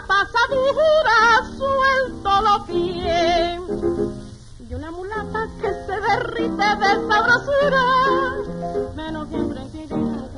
La pasadura, suelto los pies. Y una mulata que se derrite de sabrosura, menos siempre Quirino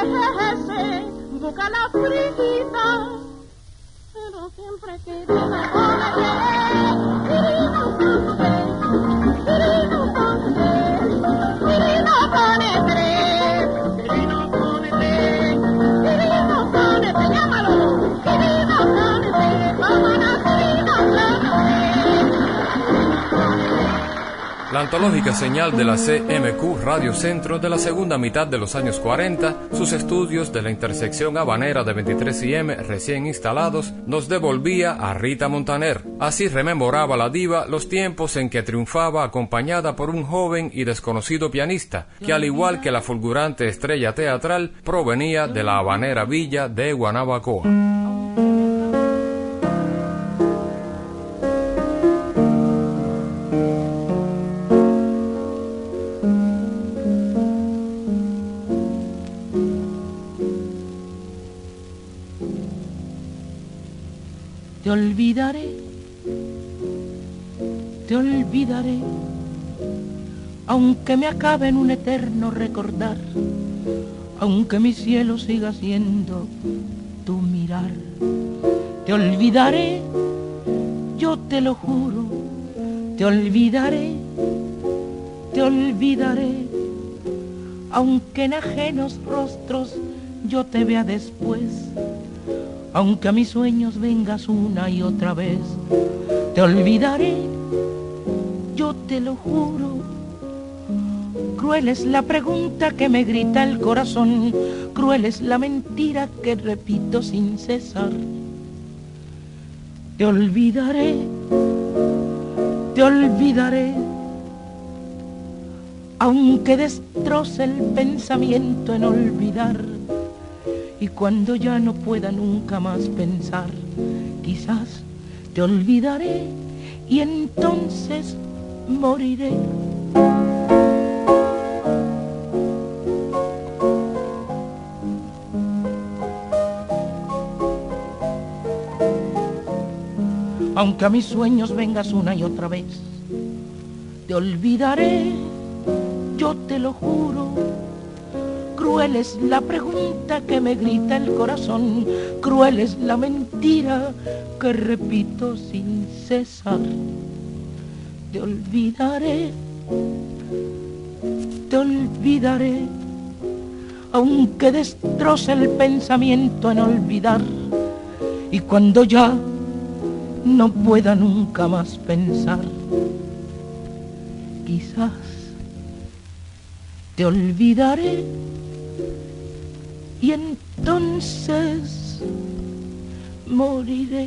envejece, busca la frita, pero siempre querida con el querido La antológica señal de la CMQ Radio Centro de la segunda mitad de los años 40, sus estudios de la intersección habanera de 23 y M recién instalados, nos devolvía a Rita Montaner. Así rememoraba la diva los tiempos en que triunfaba acompañada por un joven y desconocido pianista, que al igual que la fulgurante estrella teatral, provenía de la habanera villa de Guanabacoa. Te olvidaré, te olvidaré, aunque me acabe en un eterno recordar, aunque mi cielo siga siendo tu mirar. Te olvidaré, yo te lo juro, te olvidaré, te olvidaré, aunque en ajenos rostros yo te vea después aunque a mis sueños vengas una y otra vez, te olvidaré, yo te lo juro. Cruel es la pregunta que me grita el corazón, cruel es la mentira que repito sin cesar. Te olvidaré, te olvidaré, aunque destroce el pensamiento en olvidar y cuando ya no pueda nunca más pensar, quizás te olvidaré y entonces moriré. Aunque a mis sueños vengas una y otra vez, te olvidaré, yo te lo juro Cruel es la pregunta que me grita el corazón, cruel es la mentira que repito sin cesar. Te olvidaré, te olvidaré, aunque destroce el pensamiento en olvidar. Y cuando ya no pueda nunca más pensar, quizás te olvidaré y entonces moriré.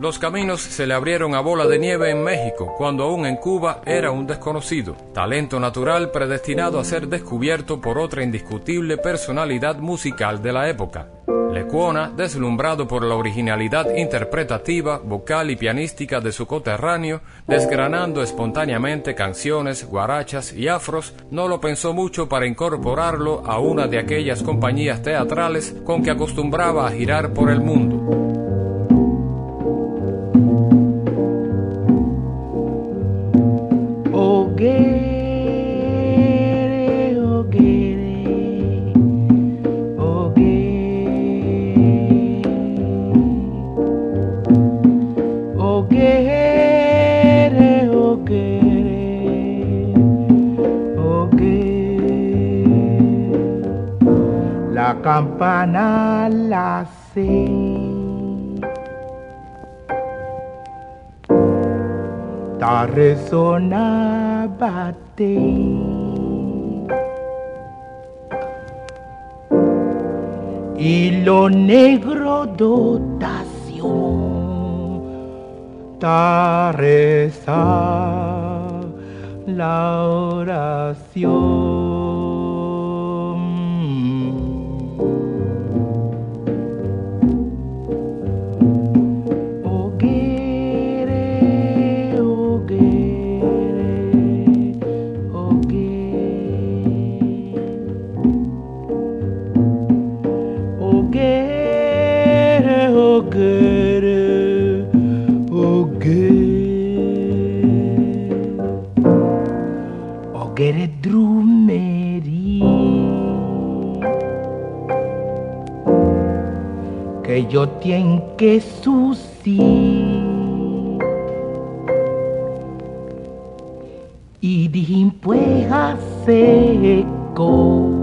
Los caminos se le abrieron a bola de nieve en México, cuando aún en Cuba era un desconocido, talento natural predestinado a ser descubierto por otra indiscutible personalidad musical de la época. Lecuona, deslumbrado por la originalidad interpretativa, vocal y pianística de su coterráneo, desgranando espontáneamente canciones, guarachas y afros, no lo pensó mucho para incorporarlo a una de aquellas compañías teatrales con que acostumbraba a girar por el mundo. Campana la sé. Ta resonabate. Y lo negro dotación ta reza la oración. Yo tiene que suci y pues seco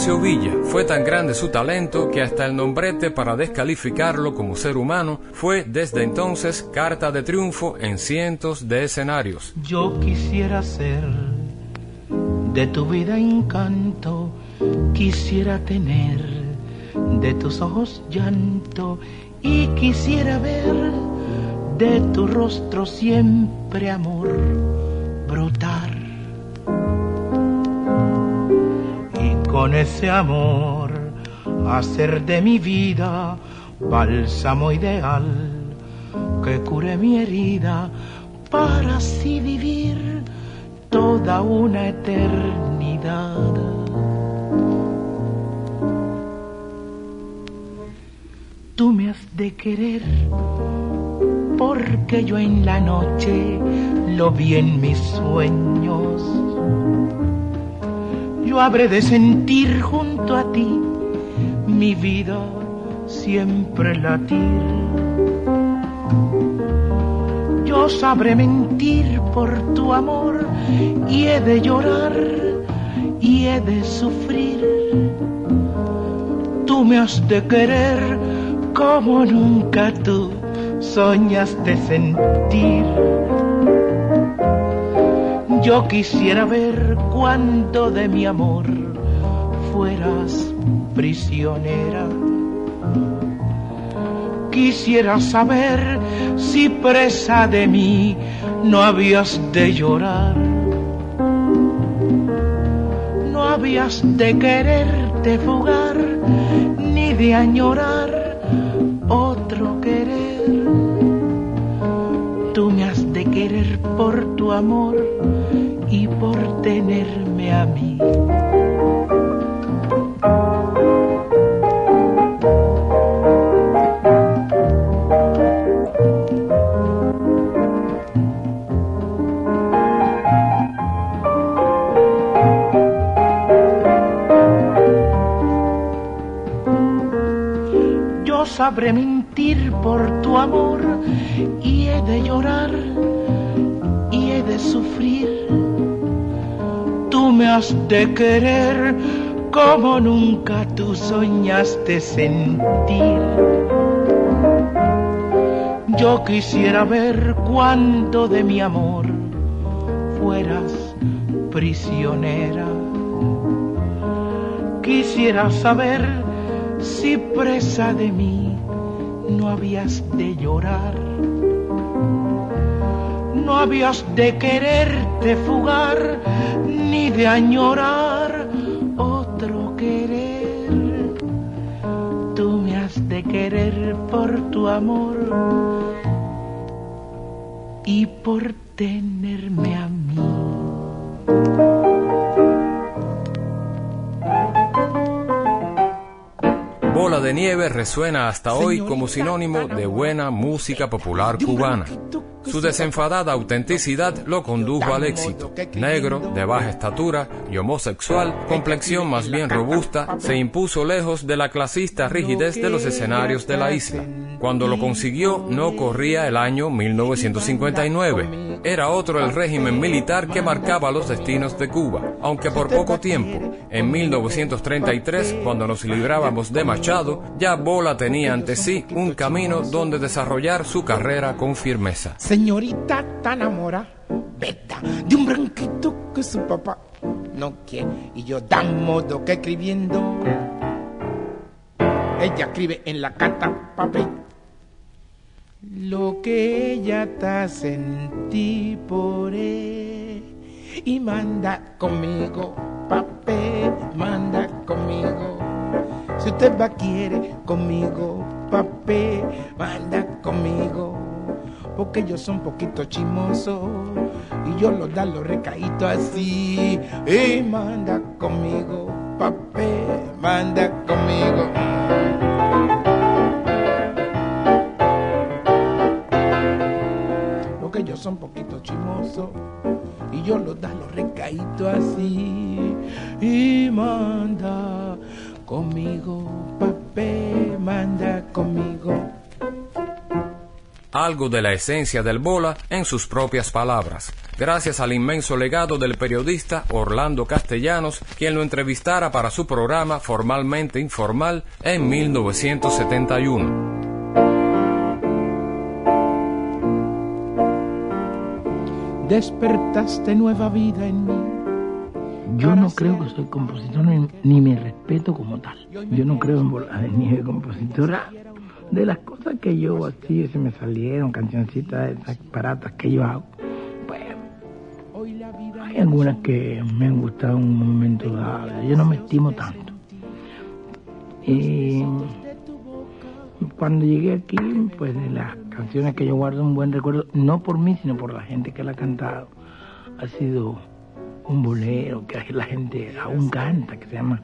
Ignacio fue tan grande su talento que hasta el nombrete para descalificarlo como ser humano fue desde entonces carta de triunfo en cientos de escenarios. Yo quisiera ser de tu vida encanto, quisiera tener de tus ojos llanto y quisiera ver de tu rostro siempre amor brotar con ese amor hacer de mi vida bálsamo ideal que cure mi herida para así vivir toda una eternidad. Tú me has de querer porque yo en la noche lo vi en mis sueños yo habré de sentir junto a ti mi vida siempre latir. Yo sabré mentir por tu amor y he de llorar y he de sufrir. Tú me has de querer como nunca tú soñaste sentir. Yo quisiera ver cuánto de mi amor fueras prisionera. Quisiera saber si presa de mí no habías de llorar. No habías de quererte fugar ni de añorar otro querer. Tú me has de querer por tu amor por tenerme a mí. Yo sabré mentir por tu amor y he de llorar y he de sufrir me has de querer como nunca tú soñaste sentir. Yo quisiera ver cuánto de mi amor fueras prisionera. Quisiera saber si presa de mí no habías de llorar, no habías de quererte fugar, ni de añorar otro querer. Tú me has de querer por tu amor y por tenerme a mí. Bola de Nieve resuena hasta hoy como sinónimo de buena música popular cubana. Su desenfadada autenticidad lo condujo al éxito. Negro, de baja estatura y homosexual, complexión más bien robusta, se impuso lejos de la clasista rigidez de los escenarios de la isla. Cuando lo consiguió, no corría el año 1959. Era otro el régimen militar que marcaba los destinos de Cuba, aunque por poco tiempo. En 1933, cuando nos librábamos de Machado, ya Bola tenía ante sí un camino donde desarrollar su carrera con firmeza. Señorita tan enamora, beta, de un branquito que su papá no quiere. Y yo dan modo que escribiendo. Ella escribe en la carta papel. Lo que ella está sentí por él. Y manda conmigo, papel, manda conmigo. Si usted va quiere conmigo, papel, manda conmigo porque yo soy un poquito chimoso y yo lo da los recaíto así y manda conmigo papel manda conmigo soy un poquito chimoso y yo lo da los recaíto así. Y manda conmigo papel manda conmigo. Algo de la esencia del bola en sus propias palabras, gracias al inmenso legado del periodista Orlando Castellanos, quien lo entrevistara para su programa Formalmente Informal en 1971. Despertaste nueva vida en mí. Yo no creo que soy compositor ni, me respeto como tal. Yo no creo en bola de nieve compositora de las cosas que yo así se me salieron, cancioncitas esas baratas que yo hago, pues hay algunas que me han gustado en un momento dado, yo no me estimo tanto. Y cuando llegué aquí, pues de las canciones que yo guardo un buen recuerdo, no por mí, sino por la gente que la ha cantado, ha sido un bolero que la gente aún canta, que se llama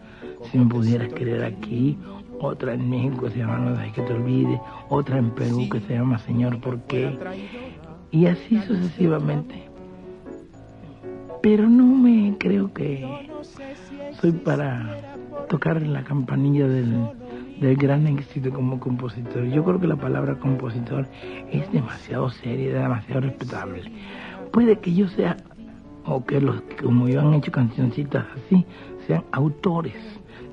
Si me pudieras querer aquí, otra en México que se llama No dejes que te olvide, otra en Perú que se llama Señor, ¿por qué? Y así sucesivamente. Pero no me creo que soy para tocar la campanilla del, del gran éxito como compositor. Yo creo que la palabra compositor es demasiado seria, demasiado respetable. Puede que yo sea, o que los como yo han hecho cancioncitas así, sean autores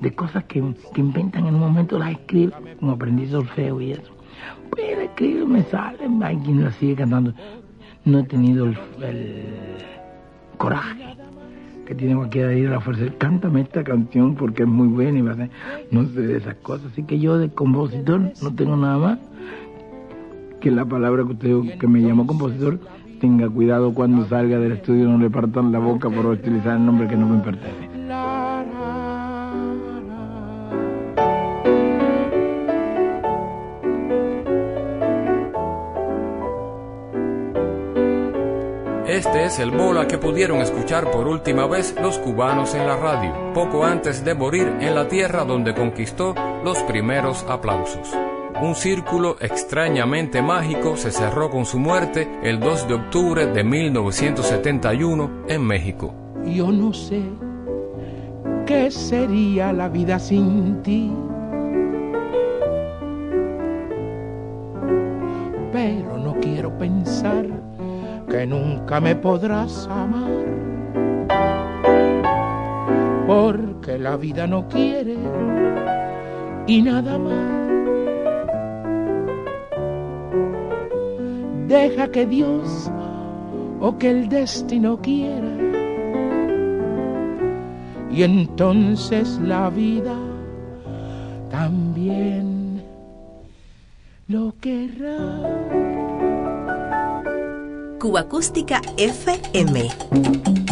de cosas que, inventan en un momento, las escriben, como aprendí solfeo y eso. Pues escribo, me sale, hay quien la sigue cantando. No he tenido el, coraje que tiene cualquiera de ir a la fuerza. Cántame esta canción porque es muy buena y a ser, no sé de esas cosas. Así que yo de compositor no tengo nada más que la palabra que usted que me llamó compositor tenga cuidado cuando salga del estudio no le partan la boca por utilizar el nombre que no me pertenece. Es el bola que pudieron escuchar por última vez los cubanos en la radio, poco antes de morir en la tierra donde conquistó los primeros aplausos. Un círculo extrañamente mágico se cerró con su muerte el 2 de octubre de 1971 en México. Yo no sé qué sería la vida sin ti. Me podrás amar, porque la vida no quiere y nada más. Deja que Dios o que el destino quiera y entonces la vida también lo querrá. Cuba Acústica FM.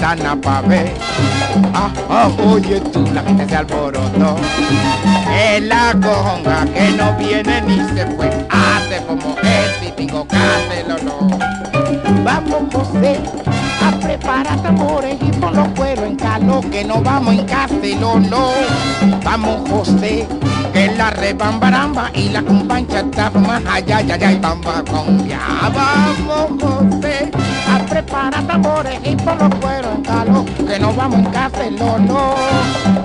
Ventana pa' ver. Ah, ah, oye tú, la gente se alborotó. Es la conga que no viene ni se fue. Hace como es y digo no. Vamos José a preparar tambores y pon los cueros en calor que no vamos en no. Vamos José que la rebambaramba y la compancha está más allá, allá, allá y bamba con ya. Vamos José a preparar tambores y pon los cueros calor que no vamos en no.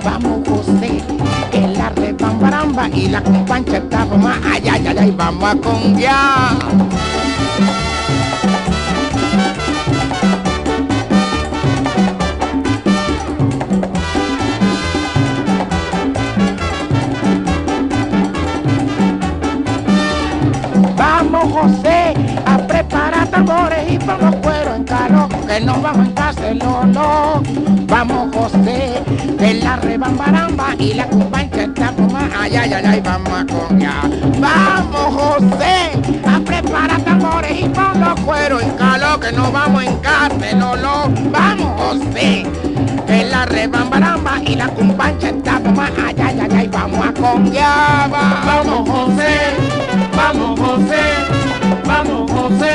Vamos José que la rebambaramba y la compancha está más allá, allá, allá y vamos a con que no vamos en Castellón, no. Vamos José, que la rebambaramba y la cumbancha está como allá, allá, allá y vamos a ya. Vamos José a preparar tambores y pon los cueros en calor que no vamos en Castellón, no. Vamos José, que la rebambaramba y la cumbancha está como allá, allá, allá y vamos a ya. Vamos José, vamos José, vamos José,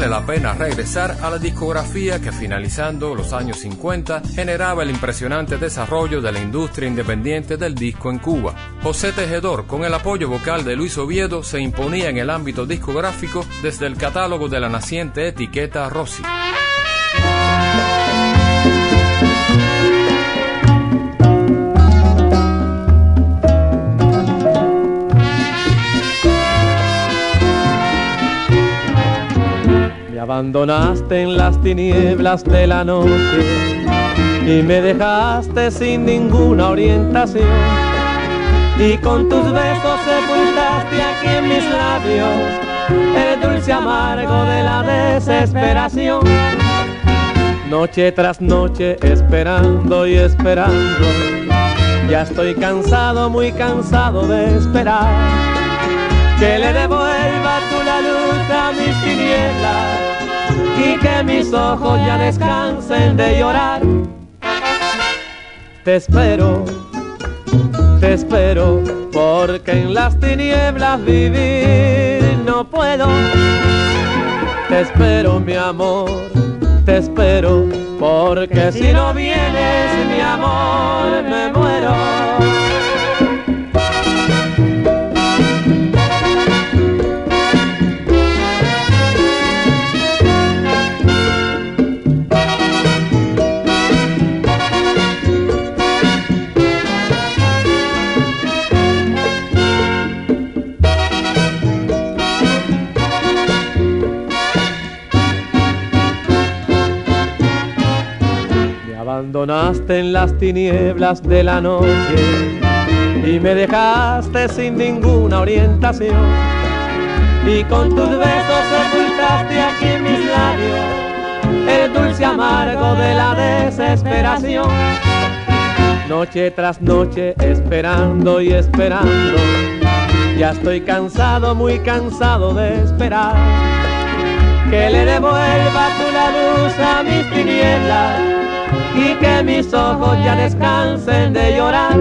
Vale la pena regresar a la discografía que finalizando los años 50 generaba el impresionante desarrollo de la industria independiente del disco en Cuba. José Tejedor, con el apoyo vocal de Luis Oviedo, se imponía en el ámbito discográfico desde el catálogo de la naciente etiqueta Rossi. Abandonaste en las tinieblas de la noche y me dejaste sin ninguna orientación. Y con tus besos sepultaste aquí en mis labios el dulce amargo de la desesperación. Noche tras noche esperando y esperando, ya estoy cansado, muy cansado de esperar que le devuelva tú la luz a mis tinieblas y que mis ojos ya descansen de llorar. Te espero, te espero, porque en las tinieblas vivir no puedo. Te espero, mi amor, te espero, porque si no vienes, mi amor, me muero. Abandonaste en las tinieblas de la noche y me dejaste sin ninguna orientación. Y con tus besos ocultaste aquí mis labios el dulce amargo de la desesperación. Noche tras noche esperando y esperando, ya estoy cansado, muy cansado de esperar. Que le devuelva tu la luz a mis tinieblas y que mis ojos ya descansen de llorar.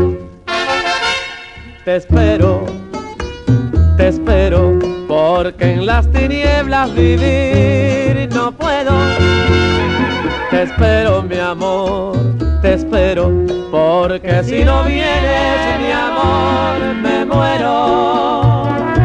Te espero, te espero, porque en las tinieblas vivir no puedo. Te espero, mi amor, te espero, porque si no vienes, mi amor, me muero.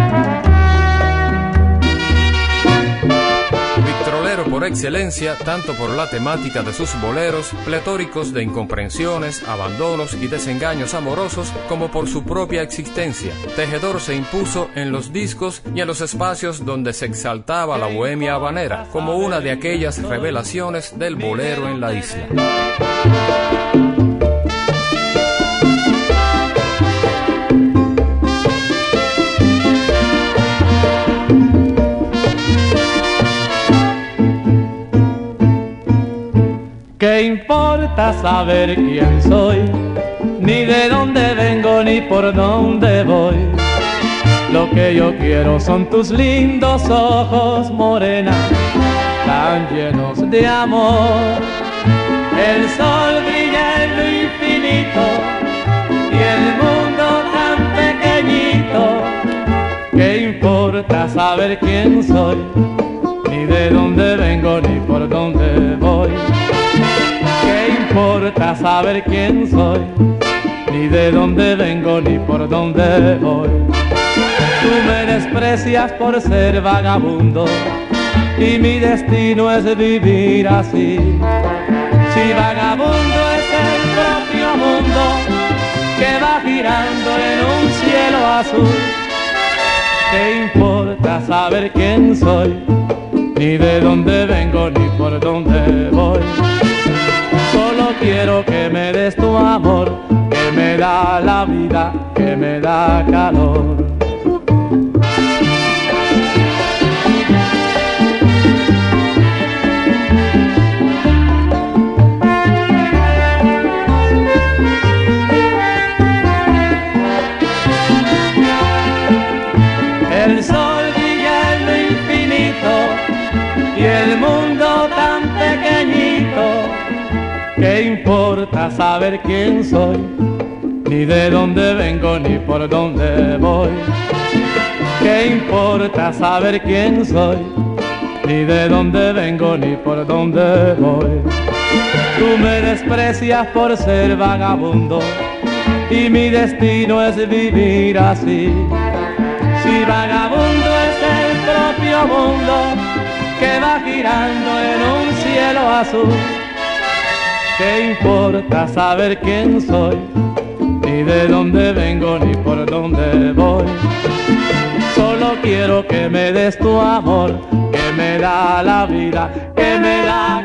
Excelencia tanto por la temática de sus boleros, pletóricos de incomprensiones, abandonos y desengaños amorosos, como por su propia existencia. Tejedor se impuso en los discos y en los espacios donde se exaltaba la bohemia habanera, como una de aquellas revelaciones del bolero en la isla. Importa saber quién soy? Ni de dónde vengo ni por dónde voy. Lo que yo quiero son tus lindos ojos morena, tan llenos de amor. El sol brilla en lo infinito y el mundo tan pequeñito. ¿Qué importa saber quién soy? Ni de dónde vengo ni por dónde voy importa saber quién soy, ni de dónde vengo, ni por dónde voy. Tú me desprecias por ser vagabundo y mi destino es vivir así. Si vagabundo es el propio mundo que va girando en un cielo azul, ¿qué importa saber quién soy? Ni de dónde vengo, ni por dónde voy quiero que me des tu amor, que me da la vida, que me da calor. Importa saber quién soy? Ni de dónde vengo ni por dónde voy. ¿Qué importa saber quién soy? Ni de dónde vengo ni por dónde voy. Tú me desprecias por ser vagabundo y mi destino es vivir así. Si vagabundo es el propio mundo que va girando en un cielo azul ¿Qué importa saber quién soy? Ni de dónde vengo ni por dónde voy. Solo quiero que me des tu amor, que me da la vida, que me da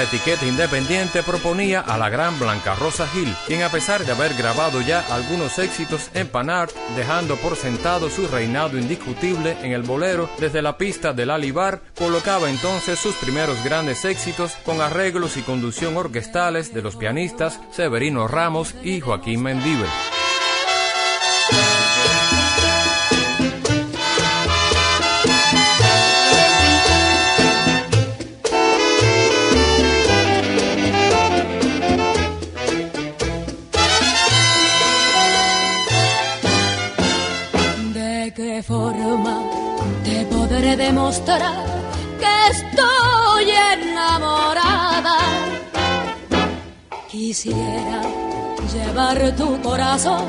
Otra etiqueta independiente proponía a la gran Blanca Rosa Gil, quien a pesar de haber grabado ya algunos éxitos en Panart, dejando por sentado su reinado indiscutible en el bolero desde la pista del Alibar, colocaba entonces sus primeros grandes éxitos con arreglos y conducción orquestales de los pianistas Severino Ramos y Joaquín de qué forma te podré demostrar que estoy enamorada. Quisiera llevar tu corazón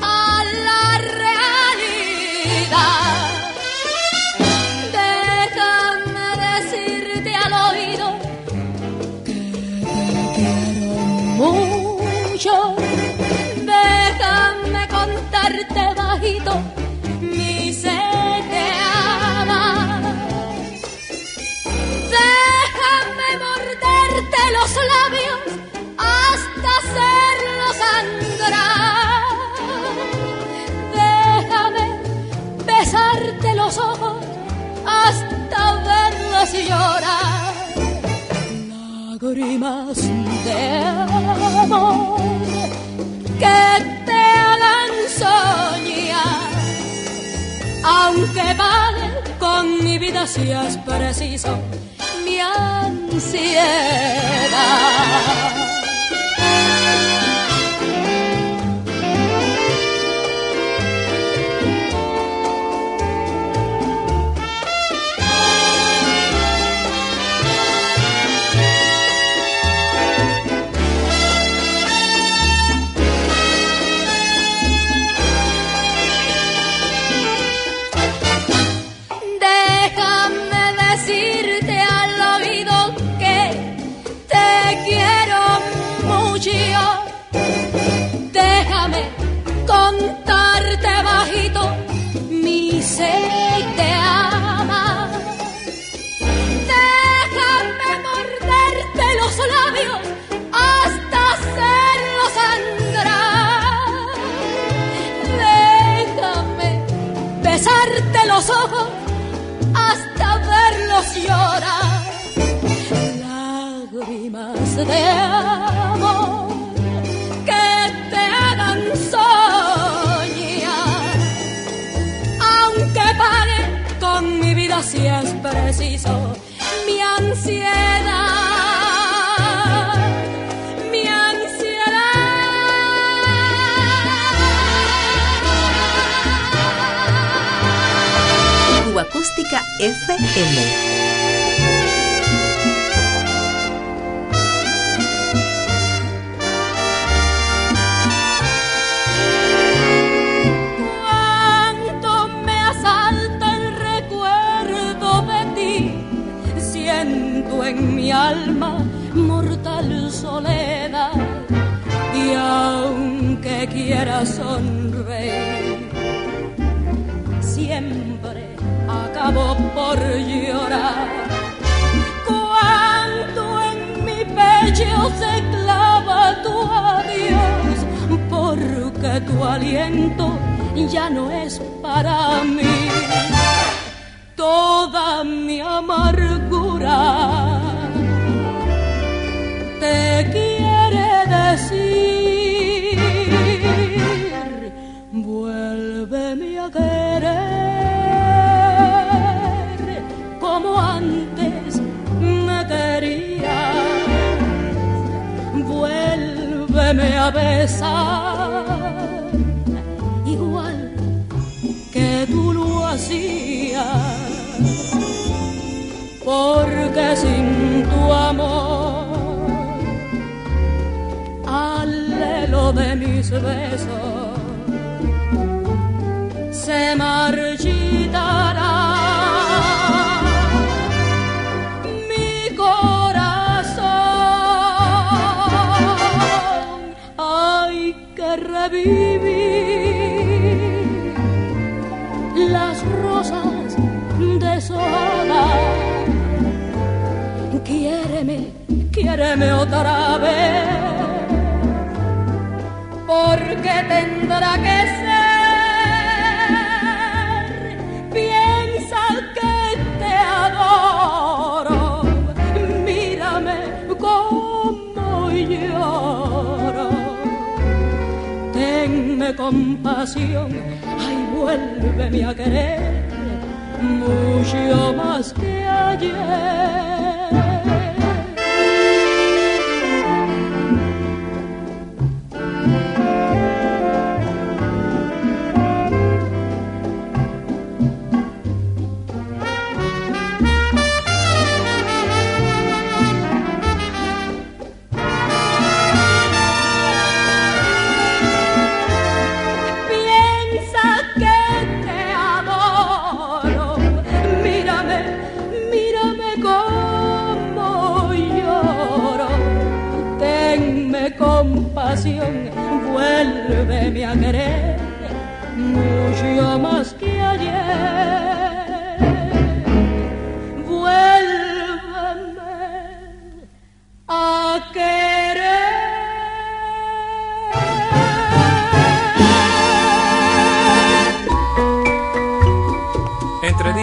a la realidad llorar. Lágrimas de amor que te hagan soñar. Aunque vale con mi vida si es preciso mi ansiedad. Lágrimas de amor que te hagan soñar. Aunque pague con mi vida si es preciso mi ansiedad. Ti, siento en mi alma mortal soledad. Y aunque quiera sonreír, acabo por llorar. Cuánto en mi pecho se clava tu adiós, porque tu aliento ya no es para mí. Toda mi amargura besar igual que tú lo hacías, porque sin tu amor al helo de mis besos se marchitará que revivir las rosas desoladas. Quiéreme, quiéreme otra vez porque tendrá que ay, vuélveme a querer mucho más que ayer.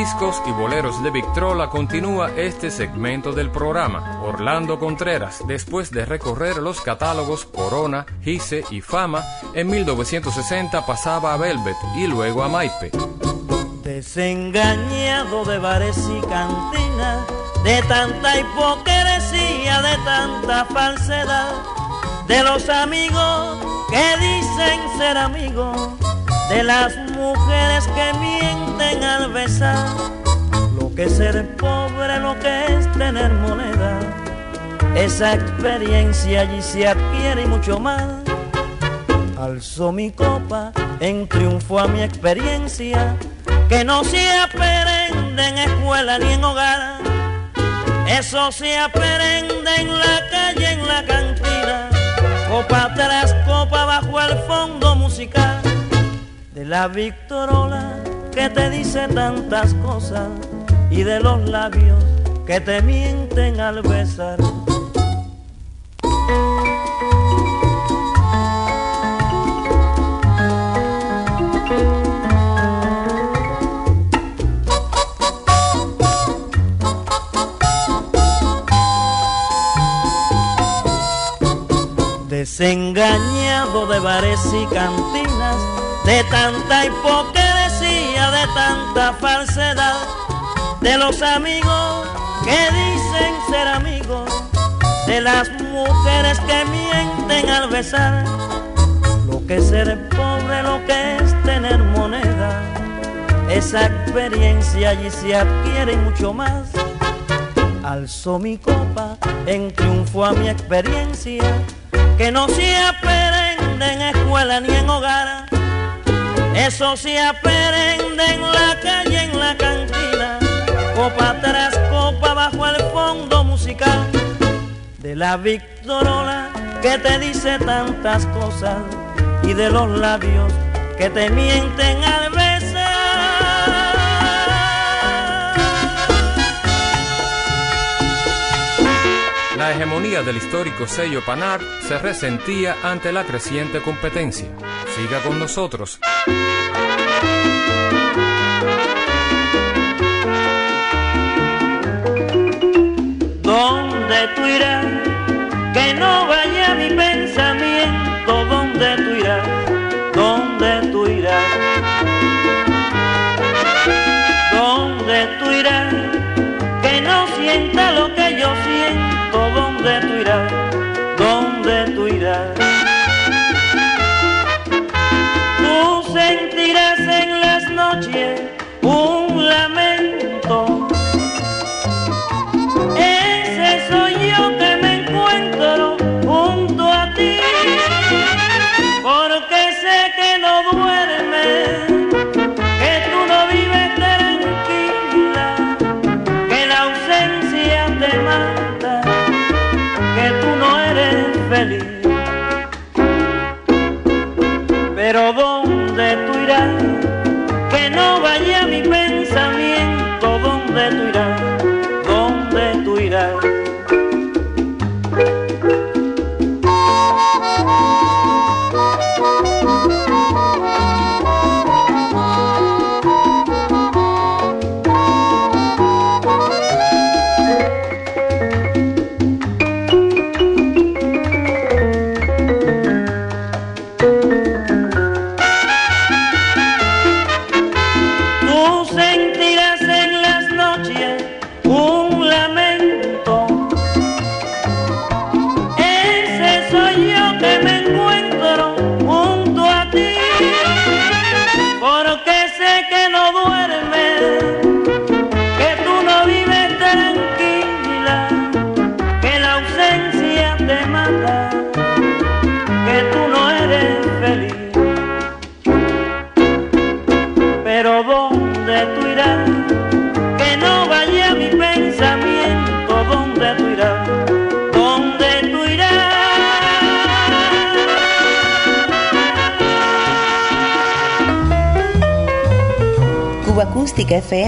Discos y boleros de Victrola continúa este segmento del programa. Orlando Contreras, después de recorrer los catálogos Corona, Gise y Fama, en 1960 pasaba a Velvet y luego a Maipe. Desengañado de bares y cantinas, de tanta hipocresía, de tanta falsedad, de los amigos que dicen ser amigos de las mujeres que mienten al besar, lo que es ser pobre, lo que es tener moneda, esa experiencia allí se adquiere y mucho más. Alzo mi copa en triunfo a mi experiencia, que no se aprende en escuela ni en hogar, eso se aprende en la calle, en la cantina, copa tras copa bajo el fondo musical de la Victorola que te dice tantas cosas y de los labios que te mienten al besar. Desengañado de bares y cantinas de tanta hipocresía, de tanta falsedad, de los amigos que dicen ser amigos, de las mujeres que mienten al besar, lo que es ser pobre, lo que es tener moneda, esa experiencia allí se adquiere mucho más. Alzo mi copa en triunfo a mi experiencia, que no se aprende en escuela ni en hogar eso se aprende en la calle, en la cantina, copa tras copa bajo el fondo musical de la Victorola que te dice tantas cosas y de los labios que te mienten al besar. La hegemonía del histórico sello Panar se resentía ante la creciente competencia. Siga con nosotros. ¿Dónde tú irás? Que no vaya mi pensamiento. ¿Dónde tú irás? ¿Dónde tú irás? ¿Dónde tú irás? Que no sienta lo que yo siento. ¿Dónde tú irás? ¿Dónde tú irás?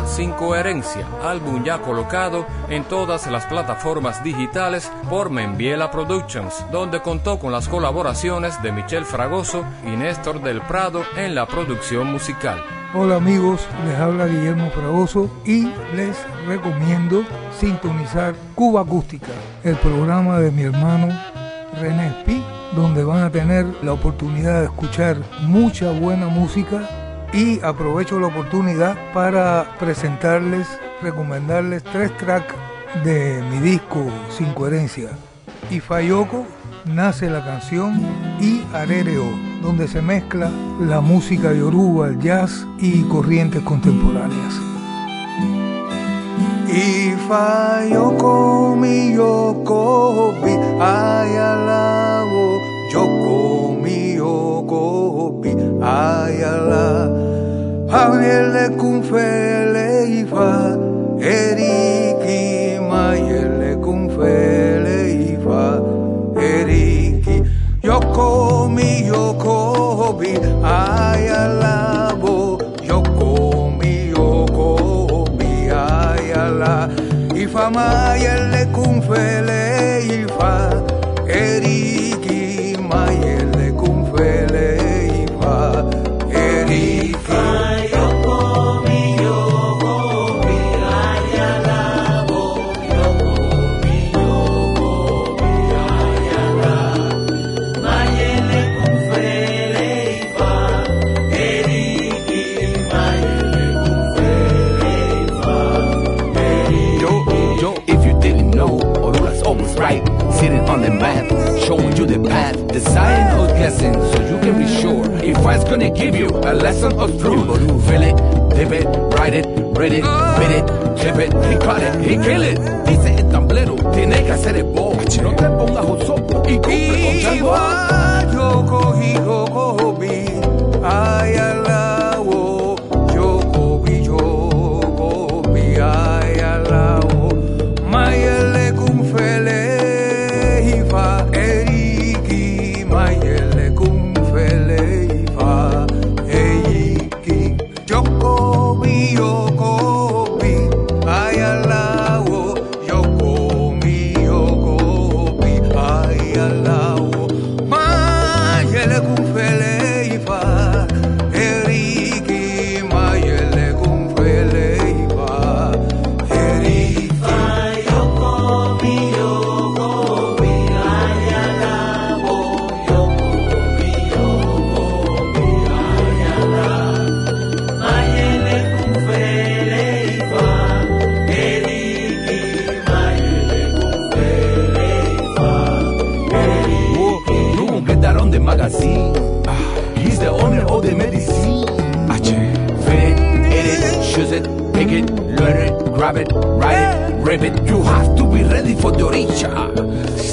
Sin Coherencia, álbum ya colocado en todas las plataformas digitales por Membiela Productions, donde contó con las colaboraciones de Michel Fragoso y Néstor del Prado en la producción musical. Hola amigos, les habla Guillermo Fragoso y les recomiendo sintonizar Cuba Acústica, el programa de mi hermano René Pi, donde van a tener la oportunidad de escuchar mucha buena música y aprovecho la oportunidad para presentarles, recomendarles tres tracks de mi disco Sin Coherencia. Y Fayoko nace la canción y Arereo, donde se mezcla la música yoruba, el jazz y corrientes contemporáneas. Y Fayoko mi ayala Javier Cunfele Ifa, Eriki Mayele Cunfele Ifa, Eriki, Yoko mi Yoko bi, Ayalabo, Yoko mi Yoko bi, Ayala, Ifa Mayele Cunfele sign so you can be sure if I's gonna give you a lesson of truth. Feel it, dip it, write it, read it, ah. beat it, chip it, he cut it, he kill it. Dice el tamblero, tiene que hacer el bo. No te pongas osopo y cumple con cogí, yo cogí,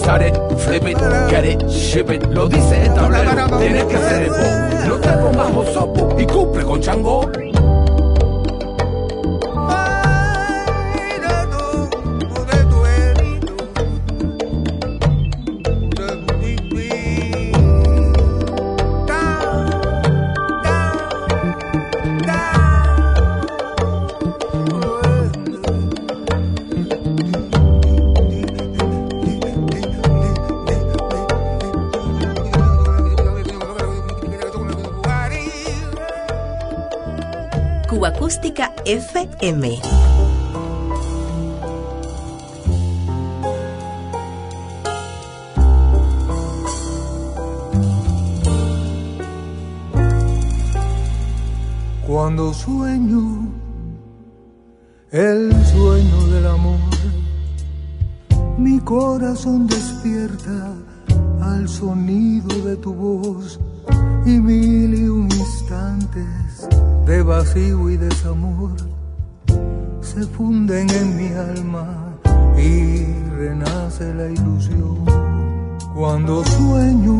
Start it, flip it, get it, ship it. Lo dice el tablero, tienes que hacer el bo. No te pongas josopo y cumple con chango. Cuba Acústica FM. Cuando sueño el sueño del amor, mi corazón despierta al sonido de tu voz y mil y un instantes de vacío y desamor se funden en mi alma y renace la ilusión. Cuando sueño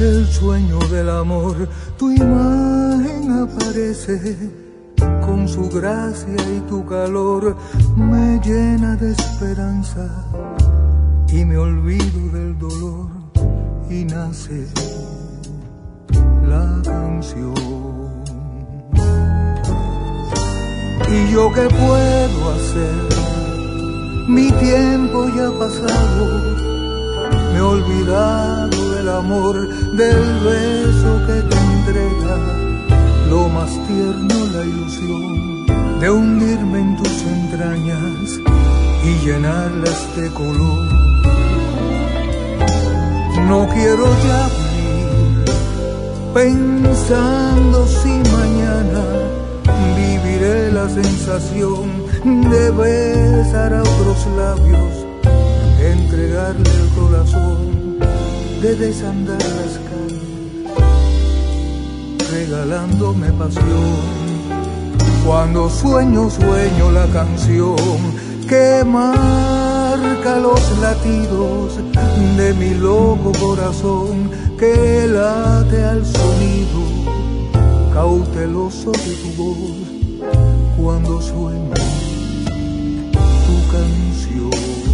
el sueño del amor, tu imagen aparece con su gracia y tu calor me llena de esperanza y me olvido del dolor y nace la canción. ¿Y yo qué puedo hacer? Mi tiempo ya ha pasado, me he olvidado del amor, del beso que te entrega, lo más tierno la ilusión de hundirme en tus entrañas y llenarlas de color. No quiero ya pensando si mañana la sensación de besar a otros labios, entregarle el corazón, de desandar las calles, regalándome pasión. Cuando sueño, sueño la canción que marca los latidos de mi loco corazón que late al sonido cauteloso de tu voz cuando sueño tu canción.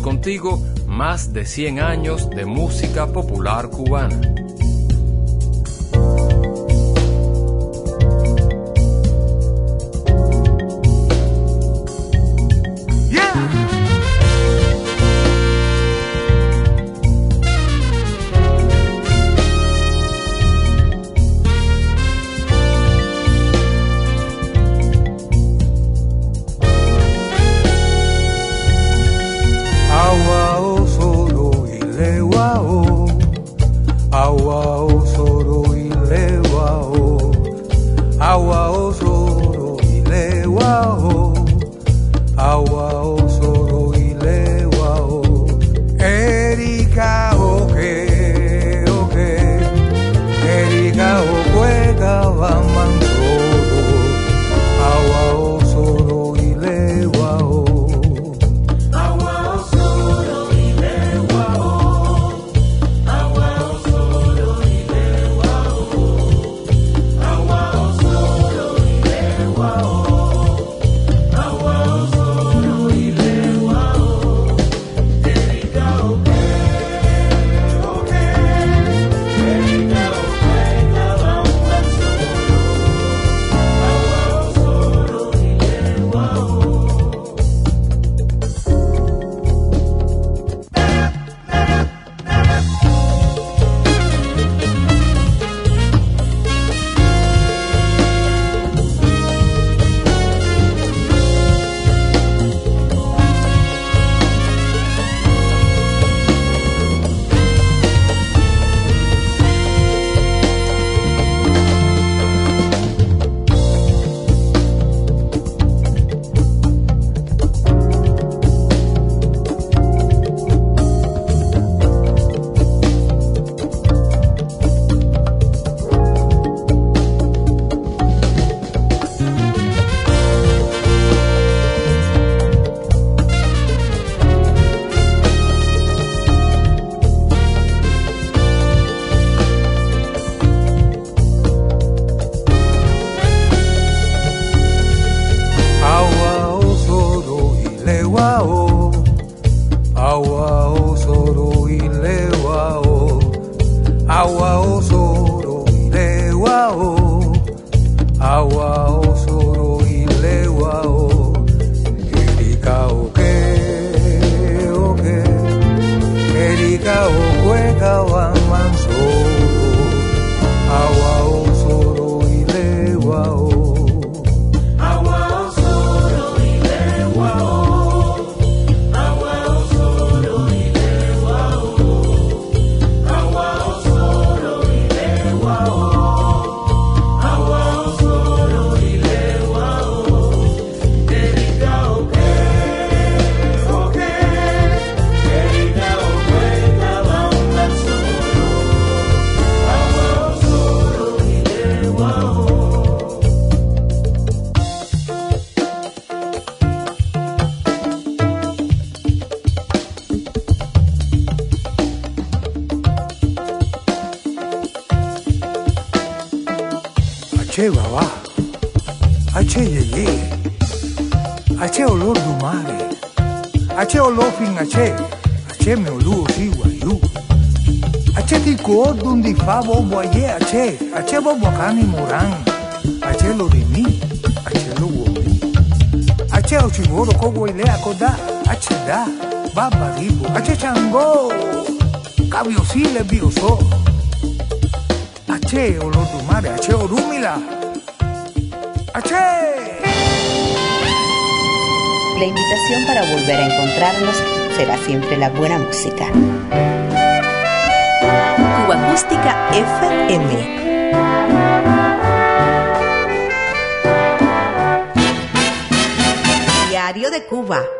Contigo más de 100 años de música popular cubana. Akani moran ache lo de mí ache lo womi ache ochigoro kogo ile akoda ache da baba ribo ache chango cabiosile bioso ache olodumare ache orumila. Ache. La invitación para volver a encontrarnos será siempre la buena música. Acústica FM. Diario de Cuba.